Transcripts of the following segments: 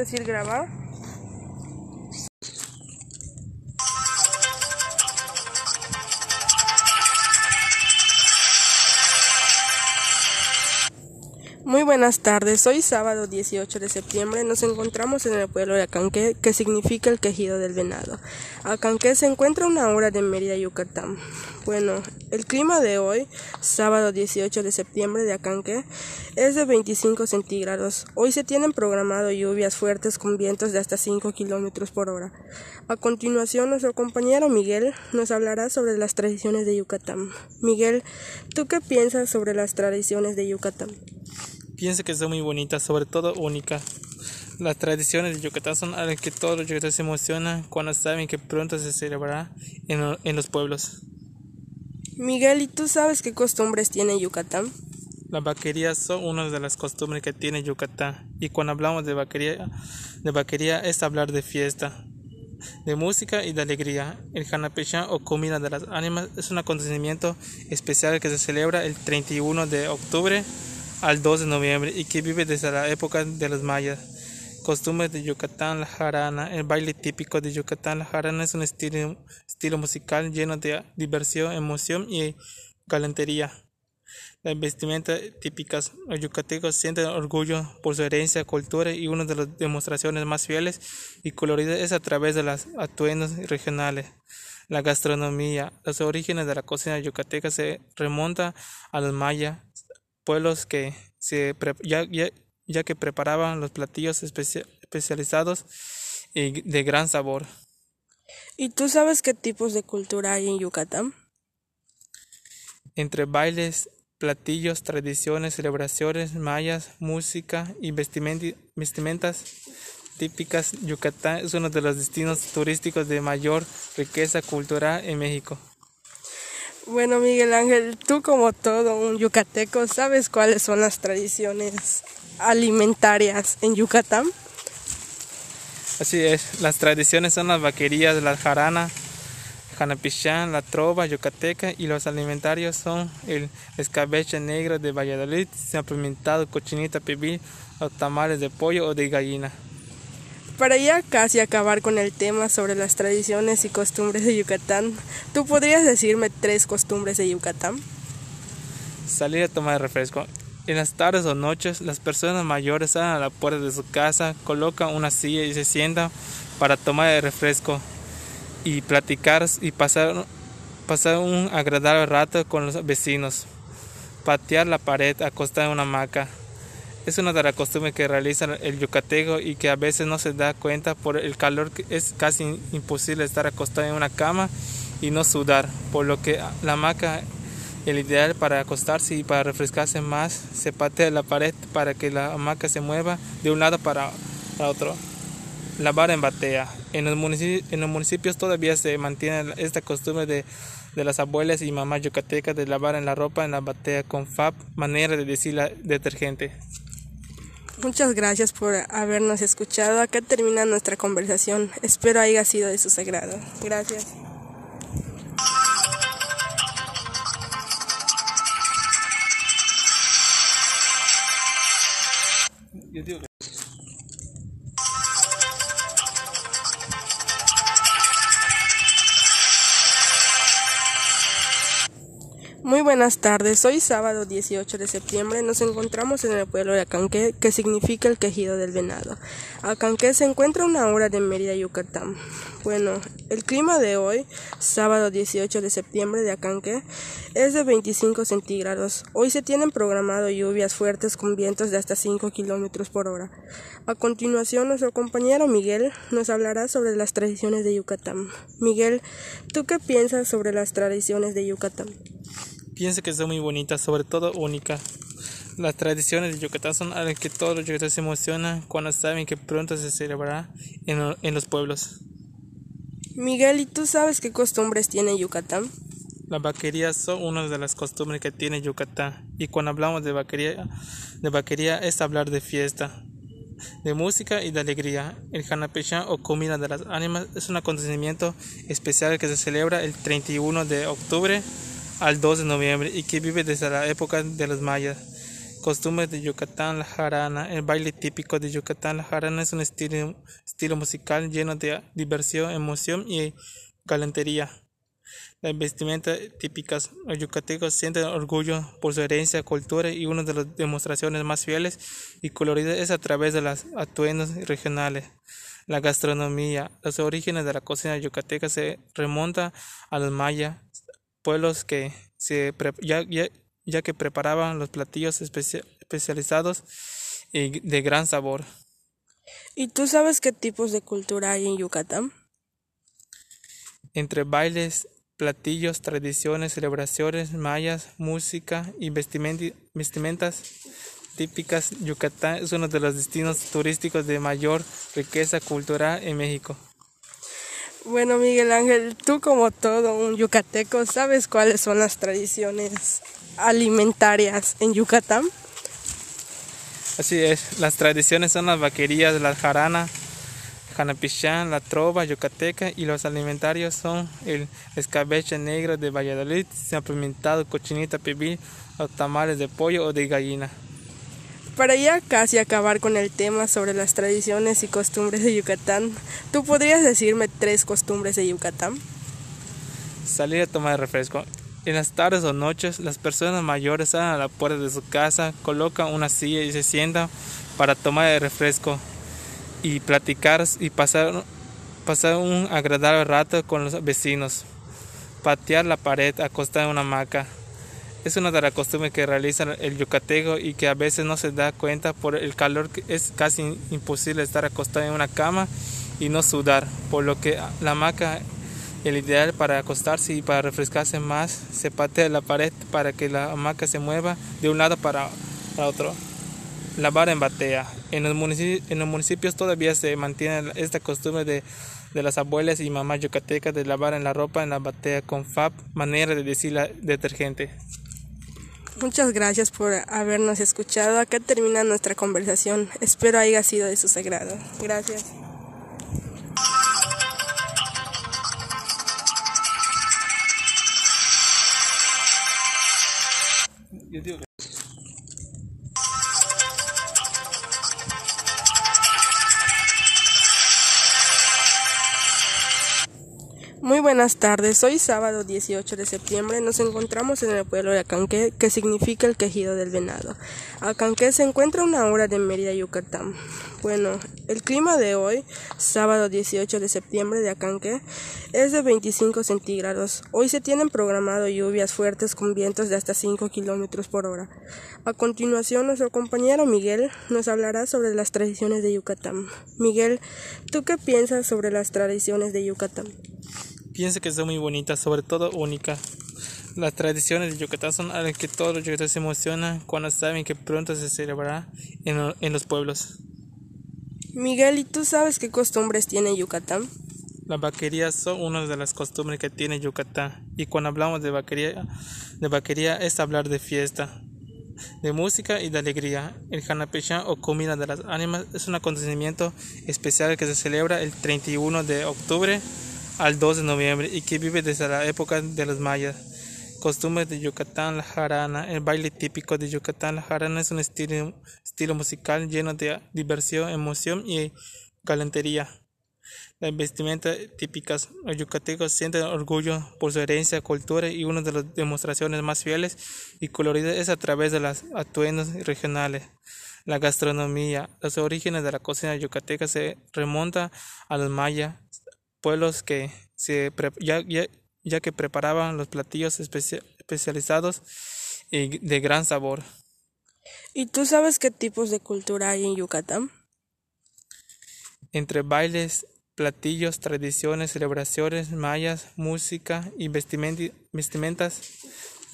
decir grabar? Buenas tardes, hoy sábado 18 de septiembre nos encontramos en el pueblo de Acanqué, que significa el quejido del venado. Acanqué se encuentra a una hora de Mérida, Yucatán. Bueno, el clima de hoy, sábado 18 de septiembre de Acanqué, es de 25 centígrados. Hoy se tienen programado lluvias fuertes con vientos de hasta 5 kilómetros por hora. A continuación, nuestro compañero Miguel nos hablará sobre las tradiciones de Yucatán. Miguel, ¿tú qué piensas sobre las tradiciones de Yucatán? Pienso que son muy bonitas, sobre todo únicas. Las tradiciones de Yucatán son algo que todos los yucatanos se emocionan cuando saben que pronto se celebrará en, en los pueblos. Miguel, ¿y tú sabes qué costumbres tiene Yucatán? Las vaquerías son una de las costumbres que tiene Yucatán. Y cuando hablamos de vaquería, de vaquería es hablar de fiesta, de música y de alegría. El Hanapechán o comida de las ánimas es un acontecimiento especial que se celebra el 31 de octubre al 2 de noviembre y que vive desde la época de los mayas. Costumbres de Yucatán, la jarana. El baile típico de Yucatán, la jarana es un estilo, musical lleno de diversión, emoción y galantería. Las vestimentas típicas. Los yucatecos sienten orgullo por su herencia, cultura y una de las demostraciones más fieles y coloridas es a través de los atuendos regionales. La gastronomía. Los orígenes de la cocina yucateca se remonta a los mayas, pueblos que se ya, ya, que preparaban los platillos especializados y de gran sabor. ¿Y tú sabes qué tipos de cultura hay en Yucatán? Entre bailes, platillos, tradiciones, celebraciones mayas, música y vestimentas típicas, Yucatán es uno de los destinos turísticos de mayor riqueza cultural en México. Bueno, Miguel Ángel, tú como todo un yucateco, ¿sabes cuáles son las tradiciones alimentarias en Yucatán? Así es, las tradiciones son las vaquerías, la jarana, janapichán, la trova yucateca y los alimentarios son el escabeche negro de Valladolid, implementado cochinita pibil, o tamales de pollo o de gallina. Para ya casi acabar con el tema sobre las tradiciones y costumbres de Yucatán, ¿tú podrías decirme tres costumbres de Yucatán? Salir a tomar refresco. En las tardes o noches, las personas mayores salen a la puerta de su casa, colocan una silla y se sientan para tomar el refresco y platicar y pasar, un agradable rato con los vecinos. Patear la pared, acostar en una hamaca es una de las costumbres que realiza el yucateco y que a veces no se da cuenta por el calor que es casi imposible estar acostado en una cama y no sudar, por lo que la hamaca el ideal para acostarse y para refrescarse más se patea la pared para que la hamaca se mueva de un lado para, otro. Lavar en batea. En los, municipios, todavía se mantiene esta costumbre de, las abuelas y mamás yucatecas de lavar en la ropa en la batea con FAB, manera de decir detergente. Muchas gracias por habernos escuchado. Acá termina nuestra conversación. Espero haya sido de su sagrado. Gracias. Muy buenas tardes, hoy sábado 18 de septiembre nos encontramos en el pueblo de Acanqué, que significa el quejido del venado. Acanqué se encuentra a una hora de Mérida, Yucatán. Bueno, el clima de hoy, sábado 18 de septiembre de Acanqué, es de 25 centígrados. Hoy se tienen programado lluvias fuertes con vientos de hasta 5 kilómetros por hora. A continuación, nuestro compañero Miguel nos hablará sobre las tradiciones de Yucatán. Miguel, ¿tú qué piensas sobre las tradiciones de Yucatán? Pienso que son muy bonitas, sobre todo únicas. Las tradiciones de Yucatán son algo que todos los yucatanos se emocionan cuando saben que pronto se celebrará en, en los pueblos. Miguel, ¿y tú sabes qué costumbres tiene Yucatán? Las vaquerías son una de las costumbres que tiene Yucatán. Y cuando hablamos de vaquería, de vaquería es hablar de fiesta, de música y de alegría. El Hanapechán o comida de las ánimas es un acontecimiento especial que se celebra el 31 de octubre al 2 de noviembre y que vive desde la época de los mayas. Costumbres de Yucatán, la jarana. El baile típico de Yucatán, la jarana, es un estilo, musical lleno de diversión, emoción y galantería. Las vestimentas típicas. Los yucatecos sienten orgullo por su herencia, cultura y una de las demostraciones más fieles y coloridas es a través de los atuendos regionales. La gastronomía. Los orígenes de la cocina yucateca se remontan a los mayas, pueblos que se ya, ya que preparaban los platillos especializados y de gran sabor. ¿Y tú sabes qué tipos de cultura hay en Yucatán? Entre bailes, platillos, tradiciones, celebraciones mayas, música y vestimentas típicas, Yucatán es uno de los destinos turísticos de mayor riqueza cultural en México. Bueno, Miguel Ángel, tú como todo un yucateco, ¿sabes cuáles son las tradiciones alimentarias en Yucatán? Así es, las tradiciones son las vaquerías, la jarana, janapichán, la trova yucateca y los alimentarios son el escabeche negro de Valladolid, pimentado, cochinita pibil, los tamales de pollo o de gallina. Para ya casi acabar con el tema sobre las tradiciones y costumbres de Yucatán, ¿tú podrías decirme tres costumbres de Yucatán? Salir a tomar refresco. En las tardes o noches, las personas mayores salen a la puerta de su casa, colocan una silla y se sientan para tomar el refresco y platicar y pasar, un agradable rato con los vecinos. Patear la pared, acostar en una hamaca. Es una de las costumbres que realiza el yucateco y que a veces no se da cuenta por el calor que es casi imposible estar acostado en una cama y no sudar, por lo que la hamaca el ideal para acostarse y para refrescarse más se patea la pared para que la hamaca se mueva de un lado para, otro. Lavar en batea. En los, municipios, todavía se mantiene esta costumbre de, de las abuelas y mamás yucatecas de lavar en la ropa en la batea con FAB, manera de decir la detergente. Muchas gracias por habernos escuchado. Acá termina nuestra conversación. Espero haya sido de su sagrado. Gracias. Buenas tardes, hoy sábado 18 de septiembre nos encontramos en el pueblo de Acanqué, que significa el quejido del venado. Acanqué se encuentra a una hora de Mérida, Yucatán. Bueno, el clima de hoy, sábado 18 de septiembre de Acanqué, es de 25 centígrados. Hoy se tienen programado lluvias fuertes con vientos de hasta 5 kilómetros por hora. A continuación, nuestro compañero Miguel nos hablará sobre las tradiciones de Yucatán. Miguel, ¿tú qué piensas sobre las tradiciones de Yucatán? Pienso que son muy bonitas, sobre todo únicas. Las tradiciones de Yucatán son algo que todos los yucatecos se emocionan cuando saben que pronto se celebrará en, en los pueblos. Miguel, ¿y tú sabes qué costumbres tiene Yucatán? Las vaquerías son una de las costumbres que tiene Yucatán. Y cuando hablamos de vaquería, de vaquería es hablar de fiesta, de música y de alegría. El Hanapechán o comida de las ánimas es un acontecimiento especial que se celebra el 31 de octubre al 2 de noviembre y que vive desde la época de los mayas. Costumbres de Yucatán, la jarana. El baile típico de Yucatán, la jarana es un estilo, musical lleno de diversión, emoción y galantería. Las vestimentas típicas. Los yucatecos sienten orgullo por su herencia, cultura y una de las demostraciones más fieles y coloridas es a través de los atuendos regionales. La gastronomía. Los orígenes de la cocina yucateca se remontan a los mayas, pueblos que se ya, ya, que preparaban los platillos especializados y de gran sabor. ¿Y tú sabes qué tipos de cultura hay en Yucatán? Entre bailes, platillos, tradiciones, celebraciones mayas, música y vestimentas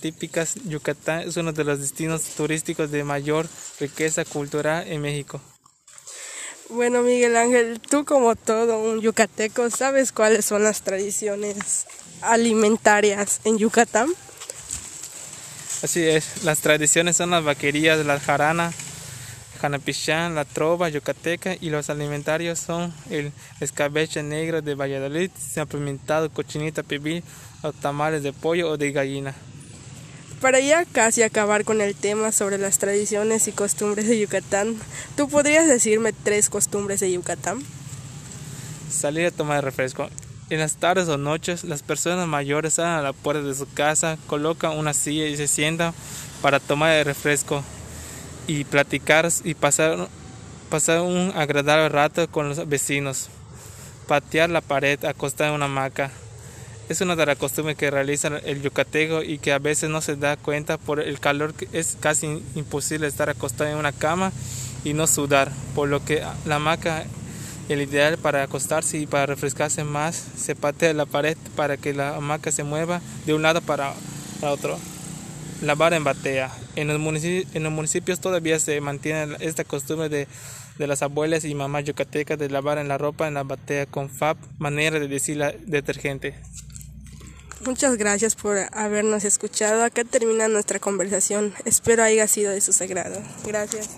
típicas, Yucatán es uno de los destinos turísticos de mayor riqueza cultural en México. Bueno, Miguel Ángel, tú como todo un yucateco, ¿sabes cuáles son las tradiciones alimentarias en Yucatán? Así es, las tradiciones son las vaquerías, la jarana, janapichán, la trova yucateca y los alimentarios son el escabeche negro de Valladolid, pimentado, cochinita pibil, los tamales de pollo o de gallina. Para ya casi acabar con el tema sobre las tradiciones y costumbres de Yucatán, ¿tú podrías decirme tres costumbres de Yucatán? Salir a tomar refresco. En las tardes o noches, las personas mayores salen a la puerta de su casa, colocan una silla y se sientan para tomar el refresco y platicar y pasar, pasar un agradable rato con los vecinos. Patear la pared, acostar en una hamaca. Es una de las costumbres que realiza el yucateco y que a veces no se da cuenta por el calor que es casi imposible estar acostado en una cama y no sudar, por lo que la hamaca el ideal para acostarse y para refrescarse más se patea la pared para que la hamaca se mueva de un lado para, otro. Lavar en batea. En los, municipios, todavía se mantiene esta costumbre de, las abuelas y mamás yucatecas de lavar en la ropa en la batea con FAB, manera de decir detergente. Muchas gracias por habernos escuchado. Acá termina nuestra conversación. Espero haya sido de su sagrado. Gracias.